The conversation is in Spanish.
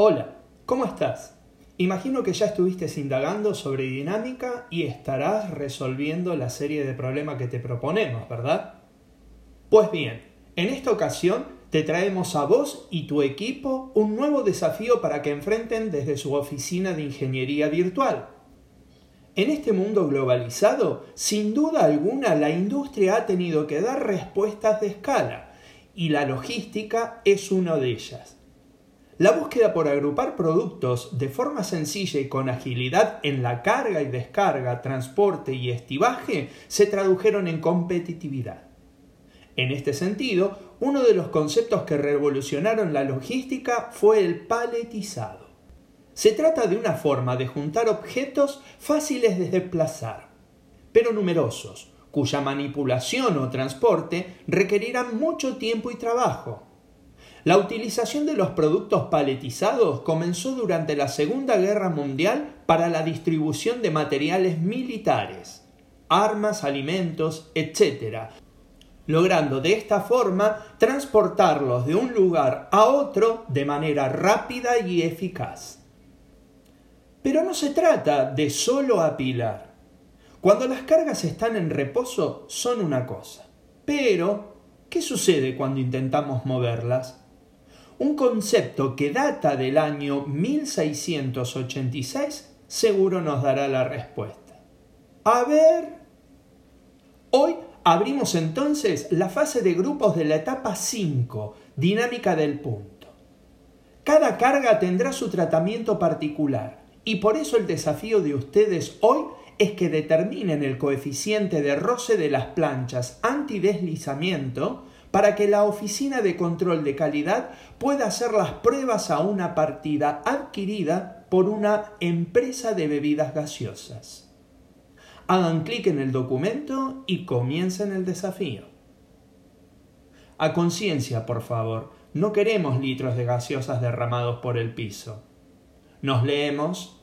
Hola, ¿cómo estás? Imagino que ya estuviste indagando sobre dinámica y estarás resolviendo la serie de problemas que te proponemos, ¿verdad? Pues bien, en esta ocasión te traemos a vos y tu equipo un nuevo desafío para que enfrenten desde su oficina de ingeniería virtual. En este mundo globalizado, sin duda alguna, la industria ha tenido que dar respuestas de escala y la logística es una de ellas. La búsqueda por agrupar productos de forma sencilla y con agilidad en la carga y descarga, transporte y estibaje se tradujeron en competitividad. En este sentido, uno de los conceptos que revolucionaron la logística fue el paletizado. Se trata de una forma de juntar objetos fáciles de desplazar, pero numerosos, cuya manipulación o transporte requerirán mucho tiempo y trabajo. La utilización de los productos paletizados comenzó durante la Segunda Guerra Mundial para la distribución de materiales militares, armas, alimentos, etc., logrando de esta forma transportarlos de un lugar a otro de manera rápida y eficaz. Pero no se trata de solo apilar. Cuando las cargas están en reposo son una cosa. Pero, ¿qué sucede cuando intentamos moverlas? Un concepto que data del año 1686 seguro nos dará la respuesta. A ver, hoy abrimos entonces la fase de grupos de la etapa 5, dinámica del punto. Cada carga tendrá su tratamiento particular y por eso el desafío de ustedes hoy es que determinen el coeficiente de roce de las planchas antideslizamiento para que la Oficina de Control de Calidad pueda hacer las pruebas a una partida adquirida por una empresa de bebidas gaseosas. Hagan clic en el documento y comiencen el desafío. A conciencia, por favor, no queremos litros de gaseosas derramados por el piso. Nos leemos